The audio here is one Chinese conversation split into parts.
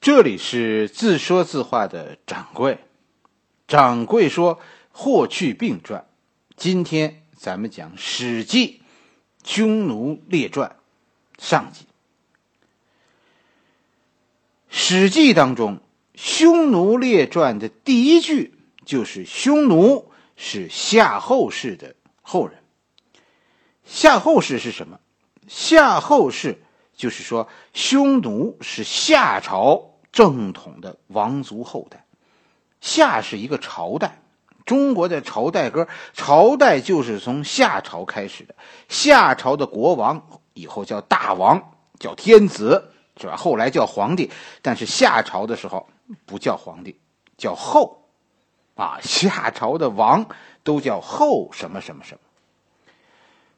这里是自说自话的掌柜，掌柜说《霍去病传》，今天咱们讲《史记·匈奴列传》上集。《史记》当中，《匈奴列传》的第一句就是“匈奴是夏后氏的后人”。夏后氏是什么？夏后氏就是说，匈奴是夏朝正统的王族后代。夏是一个朝代，中国的朝代歌，朝代就是从夏朝开始的。夏朝的国王以后叫大王，叫天子，是吧？后来叫皇帝，但是夏朝的时候不叫皇帝，叫后。啊，夏朝的王都叫后什么什么什么。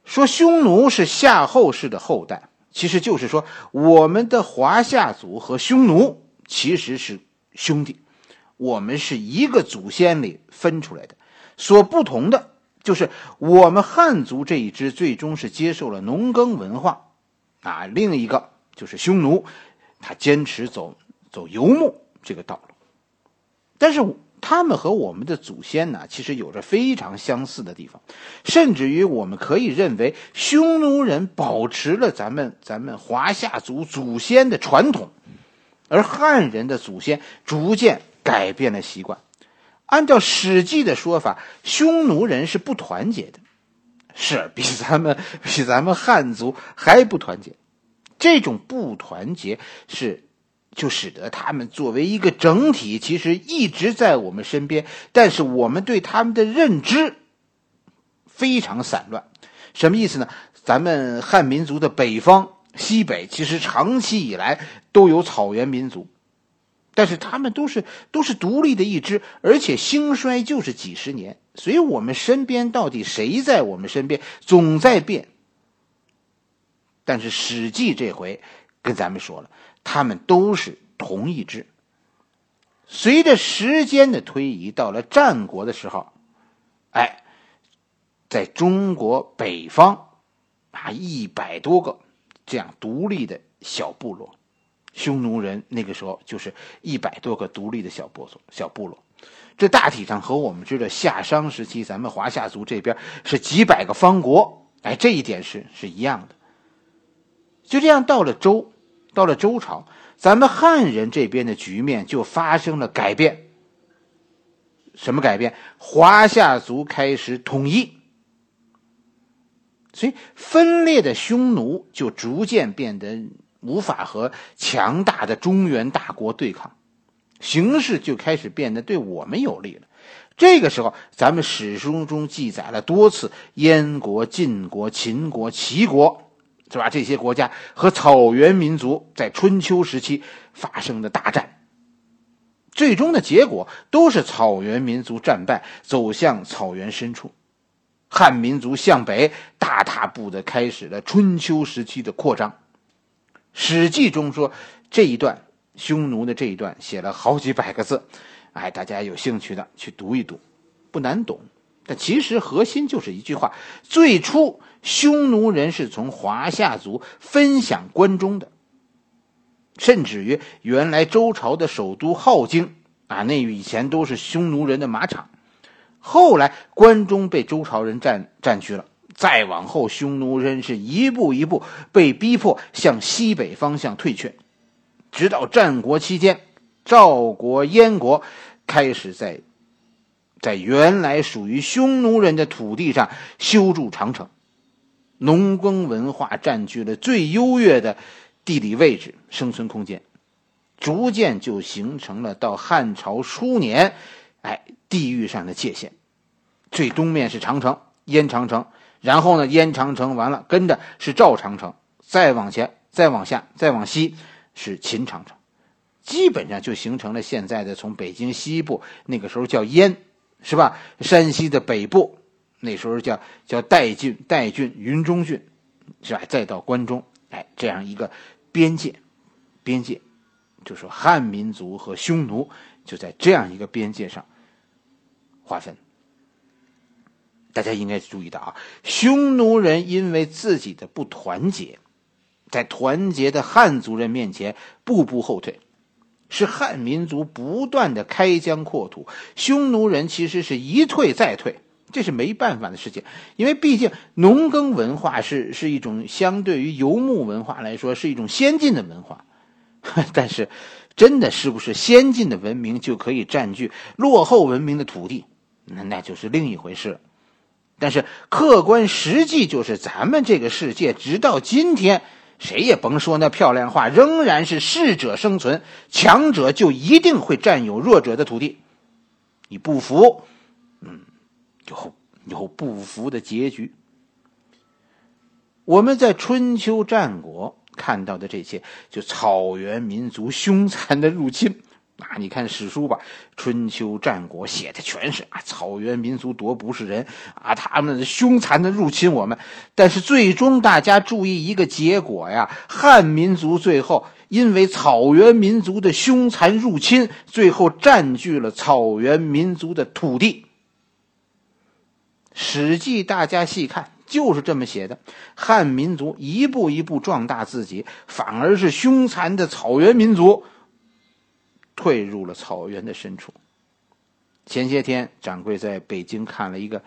说匈奴是夏后氏的后代，其实就是说我们的华夏族和匈奴其实是兄弟，我们是一个祖先里分出来的。所不同的就是我们汉族这一支最终是接受了农耕文化，啊，另一个就是匈奴，他坚持走走游牧这个道路，但是。他们和我们的祖先呢，其实有着非常相似的地方，甚至于我们可以认为，匈奴人保持了咱们咱们华夏族祖先的传统，而汉人的祖先逐渐改变了习惯。按照《史记》的说法，匈奴人是不团结的，是比咱们比咱们汉族还不团结。这种不团结是。就使得他们作为一个整体，其实一直在我们身边，但是我们对他们的认知非常散乱。什么意思呢？咱们汉民族的北方、西北，其实长期以来都有草原民族，但是他们都是都是独立的一支，而且兴衰就是几十年。所以我们身边到底谁在我们身边，总在变。但是《史记》这回跟咱们说了。他们都是同一支。随着时间的推移，到了战国的时候，哎，在中国北方啊，一百多个这样独立的小部落，匈奴人那个时候就是一百多个独立的小部落。小部落，这大体上和我们知道夏商时期咱们华夏族这边是几百个方国，哎，这一点是是一样的。就这样到了周。到了周朝，咱们汉人这边的局面就发生了改变。什么改变？华夏族开始统一，所以分裂的匈奴就逐渐变得无法和强大的中原大国对抗，形势就开始变得对我们有利了。这个时候，咱们史书中记载了多次燕国、晋国、秦国、齐国。是吧？这些国家和草原民族在春秋时期发生的大战，最终的结果都是草原民族战败，走向草原深处。汉民族向北大踏步的开始了春秋时期的扩张。《史记》中说这一段匈奴的这一段写了好几百个字，哎，大家有兴趣的去读一读，不难懂。但其实核心就是一句话：最初。匈奴人是从华夏族分享关中的，甚至于原来周朝的首都镐京啊，那以前都是匈奴人的马场。后来关中被周朝人占占据了，再往后，匈奴人是一步一步被逼迫向西北方向退却，直到战国期间，赵国、燕国开始在在原来属于匈奴人的土地上修筑长城。农耕文化占据了最优越的地理位置、生存空间，逐渐就形成了到汉朝初年，哎，地域上的界限。最东面是长城，燕长城，然后呢，燕长城完了，跟着是赵长城，再往前、再往下、再往西是秦长城，基本上就形成了现在的从北京西部那个时候叫燕，是吧？山西的北部。那时候叫叫代郡、代郡、云中郡，是吧？再到关中，哎，这样一个边界，边界，就说汉民族和匈奴就在这样一个边界上划分。大家应该注意到啊，匈奴人因为自己的不团结，在团结的汉族人面前步步后退，是汉民族不断的开疆扩土，匈奴人其实是一退再退，这是没办法的事情。因为毕竟农耕文化是是一种相对于游牧文化来说是一种先进的文化，但是真的是不是先进的文明就可以占据落后文明的土地？那那就是另一回事。但是客观实际就是，咱们这个世界直到今天。谁也甭说那漂亮话，仍然是适者生存，强者就一定会占有弱者的土地。你不服，嗯，有有不服的结局。我们在春秋战国看到的这些，就草原民族凶残的入侵。啊，你看史书吧，春秋战国写的全是啊，草原民族多不是人啊，他们凶残的入侵我们。但是最终大家注意一个结果呀，汉民族最后因为草原民族的凶残入侵，最后占据了草原民族的土地。史记大家细看就是这么写的，汉民族一步一步壮大自己，反而是凶残的草原民族。退入了草原的深处。前些天，掌柜在北京看了一个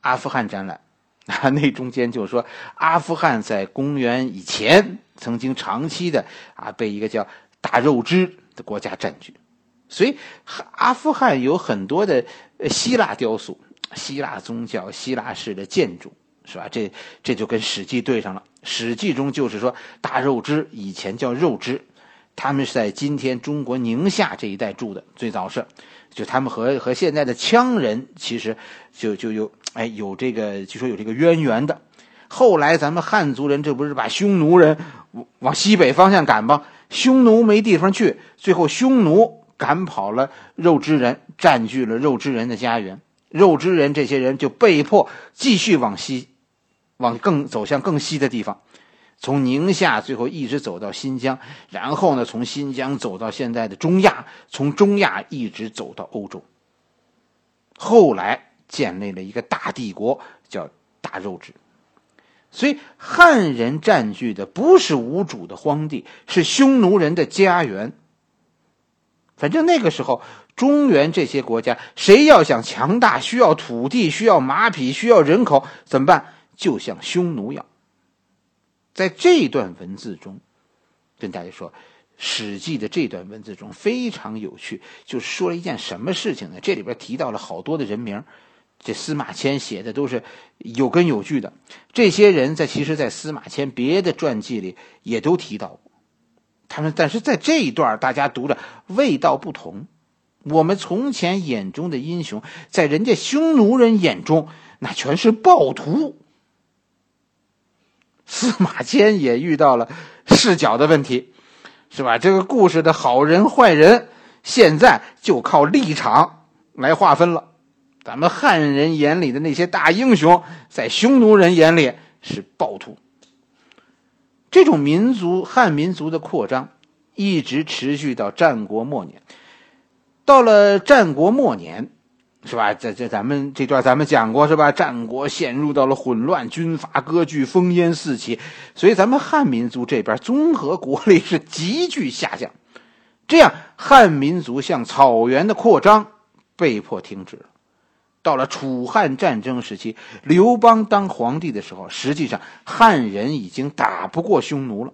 阿富汗展览，啊，那中间就说阿富汗在公元以前曾经长期的啊被一个叫大肉支的国家占据，所以阿富汗有很多的希腊雕塑、希腊宗教、希腊式的建筑，是吧？这这就跟《史记》对上了，《史记》中就是说大肉支以前叫肉支。他们是在今天中国宁夏这一带住的，最早是，就他们和和现在的羌人其实就就有哎有这个据说有这个渊源的。后来咱们汉族人这不是把匈奴人往西北方向赶吗？匈奴没地方去，最后匈奴赶跑了肉之人，占据了肉之人的家园，肉之人这些人就被迫继续往西，往更走向更西的地方。从宁夏最后一直走到新疆，然后呢，从新疆走到现在的中亚，从中亚一直走到欧洲。后来建立了一个大帝国，叫大肉质。所以汉人占据的不是无主的荒地，是匈奴人的家园。反正那个时候，中原这些国家，谁要想强大，需要土地，需要马匹，需要人口，怎么办？就向匈奴要。在这段文字中，跟大家说，《史记》的这段文字中非常有趣，就说了一件什么事情呢？这里边提到了好多的人名，这司马迁写的都是有根有据的。这些人在其实，在司马迁别的传记里也都提到过，他们但是在这一段大家读着味道不同。我们从前眼中的英雄，在人家匈奴人眼中，那全是暴徒。司马迁也遇到了视角的问题，是吧？这个故事的好人坏人，现在就靠立场来划分了。咱们汉人眼里的那些大英雄，在匈奴人眼里是暴徒。这种民族汉民族的扩张，一直持续到战国末年。到了战国末年。是吧？这这咱们这段咱们讲过是吧？战国陷入到了混乱，军阀割据，烽烟四起，所以咱们汉民族这边综合国力是急剧下降，这样汉民族向草原的扩张被迫停止了。到了楚汉战争时期，刘邦当皇帝的时候，实际上汉人已经打不过匈奴了。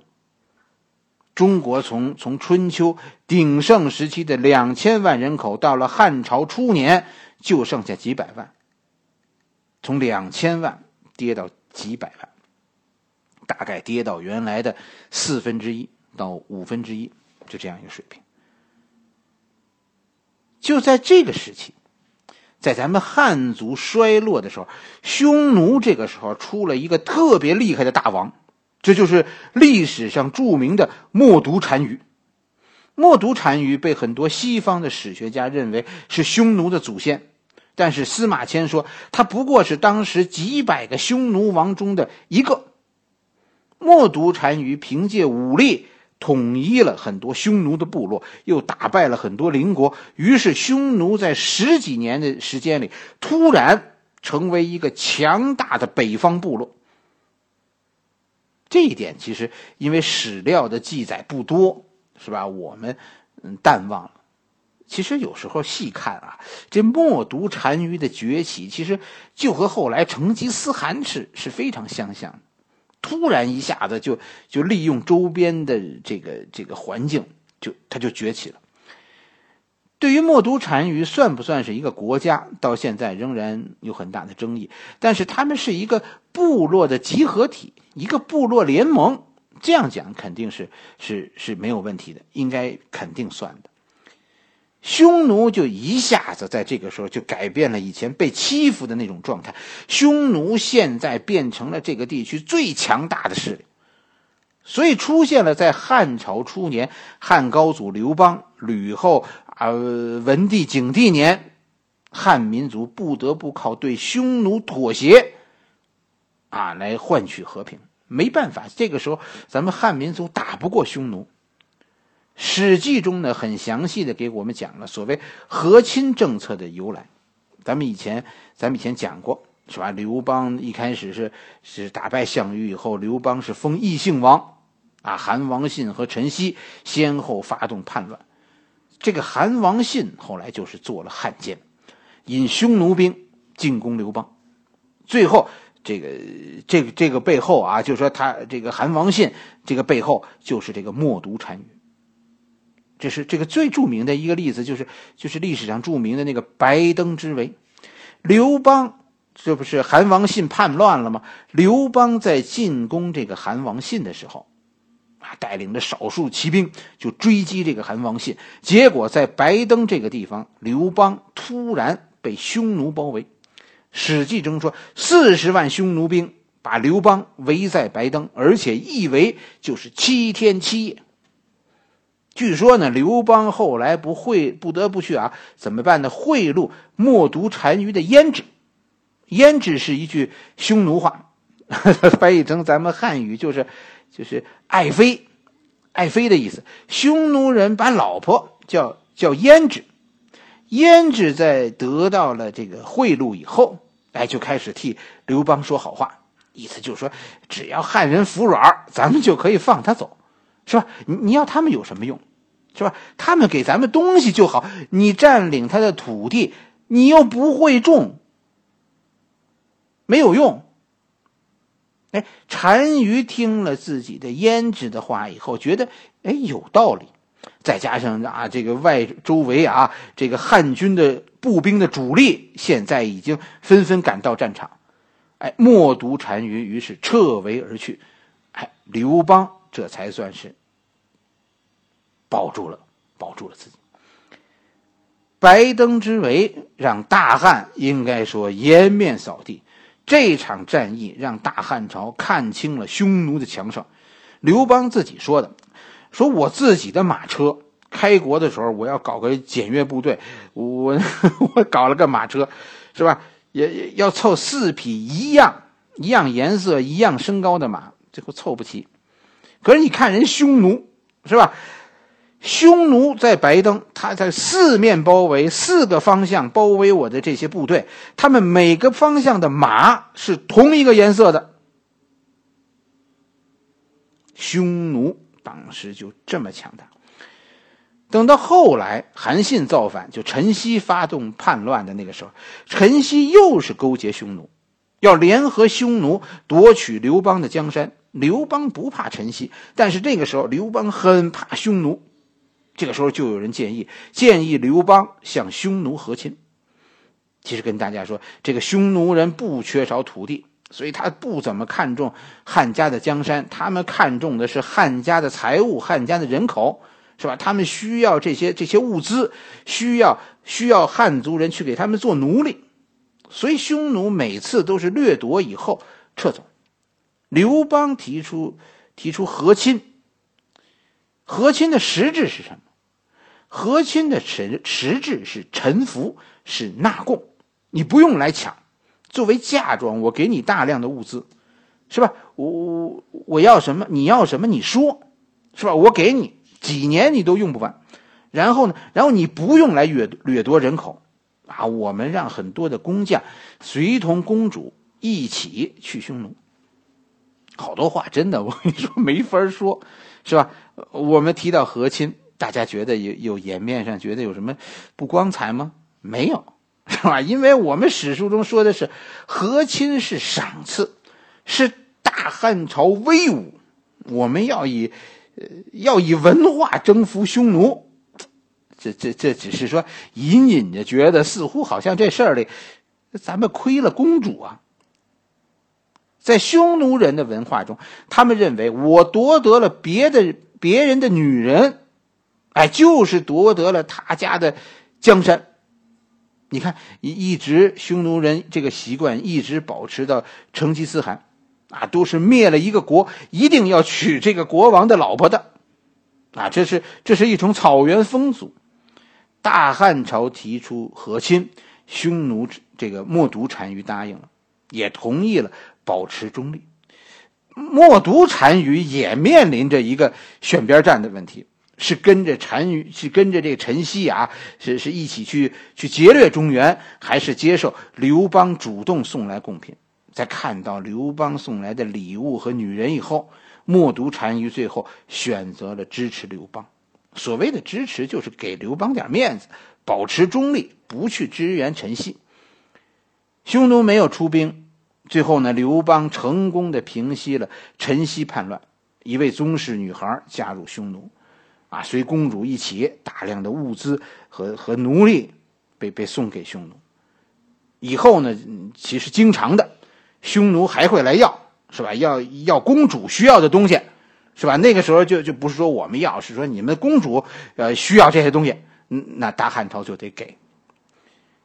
中国从从春秋鼎盛时期的两千万人口，到了汉朝初年。就剩下几百万，从两千万跌到几百万，大概跌到原来的四分之一到五分之一，就这样一个水平。就在这个时期，在咱们汉族衰落的时候，匈奴这个时候出了一个特别厉害的大王，这就是历史上著名的冒顿单于。冒顿单于被很多西方的史学家认为是匈奴的祖先，但是司马迁说他不过是当时几百个匈奴王中的一个。冒顿单于凭借武力统一了很多匈奴的部落，又打败了很多邻国，于是匈奴在十几年的时间里突然成为一个强大的北方部落。这一点其实因为史料的记载不多。是吧？我们嗯淡忘了。其实有时候细看啊，这默读单于的崛起，其实就和后来成吉思汗是是非常相像。突然一下子就就利用周边的这个这个环境，就他就崛起了。对于默读单于算不算是一个国家，到现在仍然有很大的争议。但是他们是一个部落的集合体，一个部落联盟，这样讲肯定是是是没有问题的，应该肯定算的。匈奴就一下子在这个时候就改变了以前被欺负的那种状态，匈奴现在变成了这个地区最强大的势力，所以出现了在汉朝初年，汉高祖刘邦、吕后。呃文帝、景帝年，汉民族不得不靠对匈奴妥协，啊，来换取和平。没办法，这个时候咱们汉民族打不过匈奴。《史记》中呢，很详细的给我们讲了所谓和亲政策的由来。咱们以前，咱们以前讲过，是吧？刘邦一开始是是打败项羽以后，刘邦是封异姓王，啊，韩王信和陈豨先后发动叛乱。这个韩王信后来就是做了汉奸，引匈奴兵进攻刘邦，最后这个这个这个背后啊，就是说他这个韩王信这个背后就是这个默读单于，这是这个最著名的一个例子，就是就是历史上著名的那个白登之围，刘邦这不是韩王信叛乱了吗？刘邦在进攻这个韩王信的时候啊。带领着少数骑兵就追击这个韩王信，结果在白登这个地方，刘邦突然被匈奴包围。《史记》中说，四十万匈奴兵把刘邦围在白登，而且一围就是七天七夜。据说呢，刘邦后来不会不得不去啊，怎么办呢？贿赂默读单于的胭脂，胭脂是一句匈奴话，翻译成咱们汉语就是。就是爱妃，爱妃的意思。匈奴人把老婆叫叫胭脂，胭脂在得到了这个贿赂以后，哎，就开始替刘邦说好话，意思就是说，只要汉人服软，咱们就可以放他走，是吧？你你要他们有什么用，是吧？他们给咱们东西就好，你占领他的土地，你又不会种，没有用。哎，单于听了自己的胭脂的话以后，觉得哎有道理，再加上啊这个外周围啊这个汉军的步兵的主力现在已经纷纷赶到战场，哎，默读单于于是撤围而去，哎，刘邦这才算是保住了保住了自己。白登之围让大汉应该说颜面扫地。这场战役让大汉朝看清了匈奴的强盛。刘邦自己说的：“说我自己的马车开国的时候，我要搞个检阅部队，我 我搞了个马车，是吧？也要凑四匹一样、一样颜色、一样身高的马，最后凑不齐。可是你看人匈奴，是吧？”匈奴在白登，他在四面包围，四个方向包围我的这些部队。他们每个方向的马是同一个颜色的。匈奴当时就这么强大。等到后来，韩信造反，就陈豨发动叛乱的那个时候，陈豨又是勾结匈奴，要联合匈奴夺取刘邦的江山。刘邦不怕陈豨，但是这个时候刘邦很怕匈奴。这个时候就有人建议，建议刘邦向匈奴和亲。其实跟大家说，这个匈奴人不缺少土地，所以他不怎么看重汉家的江山，他们看重的是汉家的财物、汉家的人口，是吧？他们需要这些这些物资，需要需要汉族人去给他们做奴隶，所以匈奴每次都是掠夺以后撤走。刘邦提出提出和亲，和亲的实质是什么？和亲的实实质是臣服，是纳贡，你不用来抢，作为嫁妆，我给你大量的物资，是吧？我我我要什么？你要什么？你说，是吧？我给你几年你都用不完，然后呢？然后你不用来掠掠夺人口，啊，我们让很多的工匠随同公主一起去匈奴。好多话真的，我跟你说没法说，是吧？我们提到和亲。大家觉得有有颜面上觉得有什么不光彩吗？没有，是吧？因为我们史书中说的是和亲是赏赐，是大汉朝威武，我们要以呃要以文化征服匈奴。这这这只是说隐隐的觉得似乎好像这事儿里，咱们亏了公主啊。在匈奴人的文化中，他们认为我夺得了别的别人的女人，哎，就是夺得了他家的江山。你看，一一直匈奴人这个习惯一直保持到成吉思汗，啊，都是灭了一个国，一定要娶这个国王的老婆的，啊，这是这是一种草原风俗。大汉朝提出和亲，匈奴这个冒独单于答应了，也同意了。保持中立，冒独单于也面临着一个选边站的问题：是跟着单于，是跟着这个陈曦啊，是是一起去去劫掠中原，还是接受刘邦主动送来贡品？在看到刘邦送来的礼物和女人以后，默读单于最后选择了支持刘邦。所谓的支持，就是给刘邦点面子，保持中立，不去支援陈曦。匈奴没有出兵。最后呢，刘邦成功的平息了陈豨叛乱，一位宗室女孩加入匈奴，啊，随公主一起，大量的物资和和奴隶被被送给匈奴。以后呢，其实经常的，匈奴还会来要，是吧？要要公主需要的东西，是吧？那个时候就就不是说我们要，是说你们公主呃需要这些东西，那大汉朝就得给。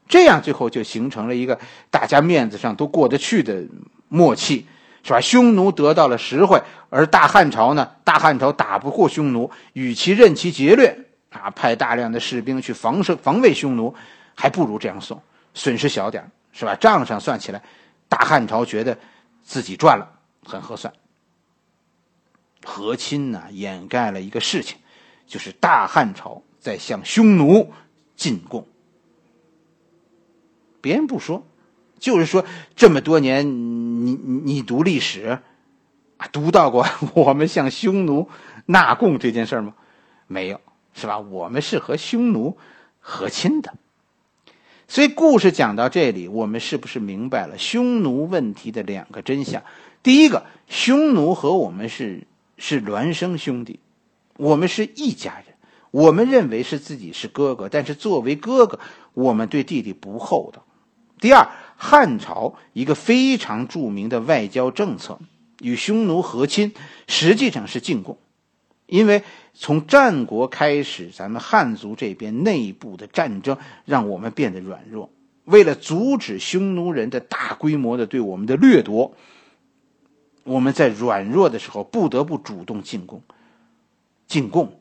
这样最后就形成了一个大家面子上都过得去的默契，是吧？匈奴得到了实惠，而大汉朝呢？大汉朝打不过匈奴，与其任其劫掠啊，派大量的士兵去防守防卫匈奴，还不如这样送，损失小点是吧？账上算起来，大汉朝觉得自己赚了，很合算。和亲呢，掩盖了一个事情，就是大汉朝在向匈奴进贡。别人不说，就是说这么多年，你你读历史，啊，读到过 我们向匈奴纳贡这件事吗？没有，是吧？我们是和匈奴和亲的。所以故事讲到这里，我们是不是明白了匈奴问题的两个真相？第一个，匈奴和我们是是孪生兄弟，我们是一家人，我们认为是自己是哥哥，但是作为哥哥，我们对弟弟不厚道。第二，汉朝一个非常著名的外交政策，与匈奴和亲，实际上是进贡。因为从战国开始，咱们汉族这边内部的战争让我们变得软弱。为了阻止匈奴人的大规模的对我们的掠夺，我们在软弱的时候不得不主动进贡，进贡。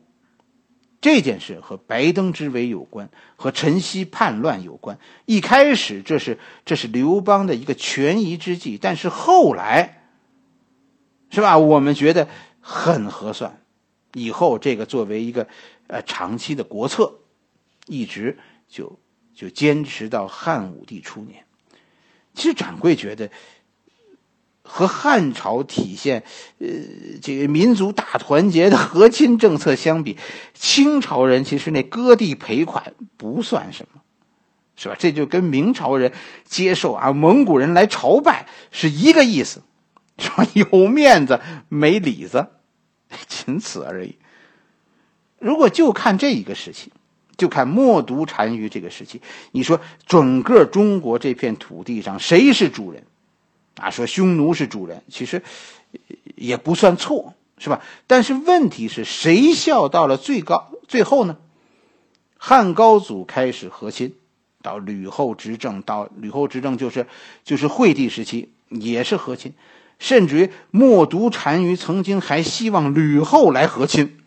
这件事和白登之围有关，和陈豨叛乱有关。一开始，这是这是刘邦的一个权宜之计，但是后来，是吧？我们觉得很合算。以后这个作为一个呃长期的国策，一直就就坚持到汉武帝初年。其实掌柜觉得。和汉朝体现，呃，这个民族大团结的和亲政策相比，清朝人其实那割地赔款不算什么，是吧？这就跟明朝人接受啊蒙古人来朝拜是一个意思，是吧？有面子没里子，仅此而已。如果就看这一个时期，就看冒独单于这个时期，你说整个中国这片土地上谁是主人？啊，说匈奴是主人，其实也不算错，是吧？但是问题是谁笑到了最高最后呢？汉高祖开始和亲，到吕后执政，到吕后执政就是就是惠帝时期也是和亲，甚至于冒独单于曾经还希望吕后来和亲，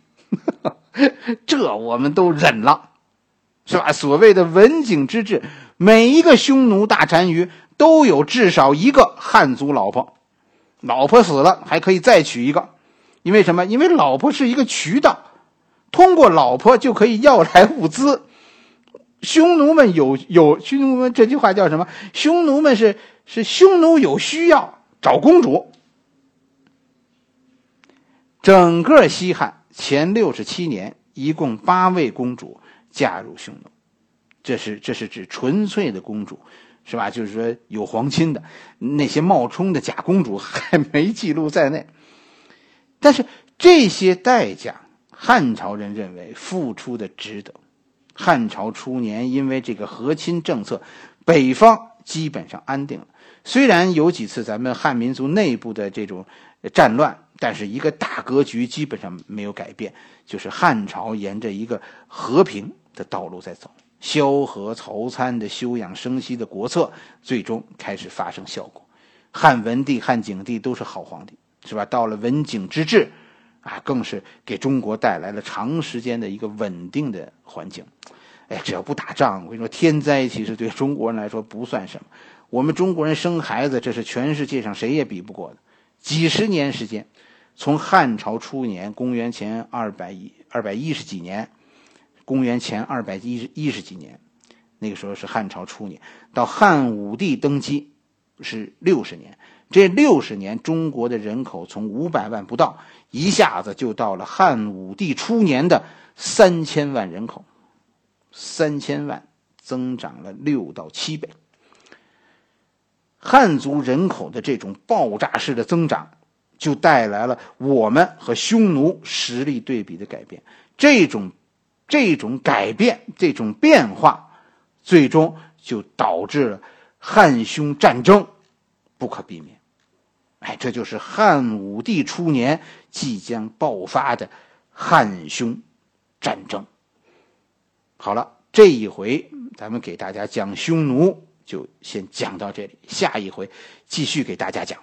这我们都忍了，是吧？所谓的文景之治，每一个匈奴大单于。都有至少一个汉族老婆，老婆死了还可以再娶一个，因为什么？因为老婆是一个渠道，通过老婆就可以要来物资。匈奴们有有匈奴们这句话叫什么？匈奴们是是匈奴有需要找公主。整个西汉前六十七年一共八位公主嫁入匈奴，这是这是指纯粹的公主，是吧？就是说有皇亲的那些冒充的假公主还没记录在内。但是这些代价，汉朝人认为付出的值得。汉朝初年，因为这个和亲政策，北方基本上安定了。虽然有几次咱们汉民族内部的这种战乱，但是一个大格局基本上没有改变，就是汉朝沿着一个和平的道路在走。萧何、曹参的休养生息的国策，最终开始发生效果。汉文帝、汉景帝都是好皇帝，是吧？到了文景之治，啊，更是给中国带来了长时间的一个稳定的环境。哎，只要不打仗，我跟你说，天灾其实对中国人来说不算什么。我们中国人生孩子，这是全世界上谁也比不过的。几十年时间，从汉朝初年（公元前二百一二百一十几年），公元前二百一十一十几年，那个时候是汉朝初年，到汉武帝登基是六十年。这六十年，中国的人口从五百万不到，一下子就到了汉武帝初年的三千万人口，三千万增长了六到七倍。汉族人口的这种爆炸式的增长，就带来了我们和匈奴实力对比的改变。这种这种改变，这种变化，最终就导致了汉匈战争不可避免。哎，这就是汉武帝初年即将爆发的汉匈战争。好了，这一回咱们给大家讲匈奴。就先讲到这里，下一回继续给大家讲。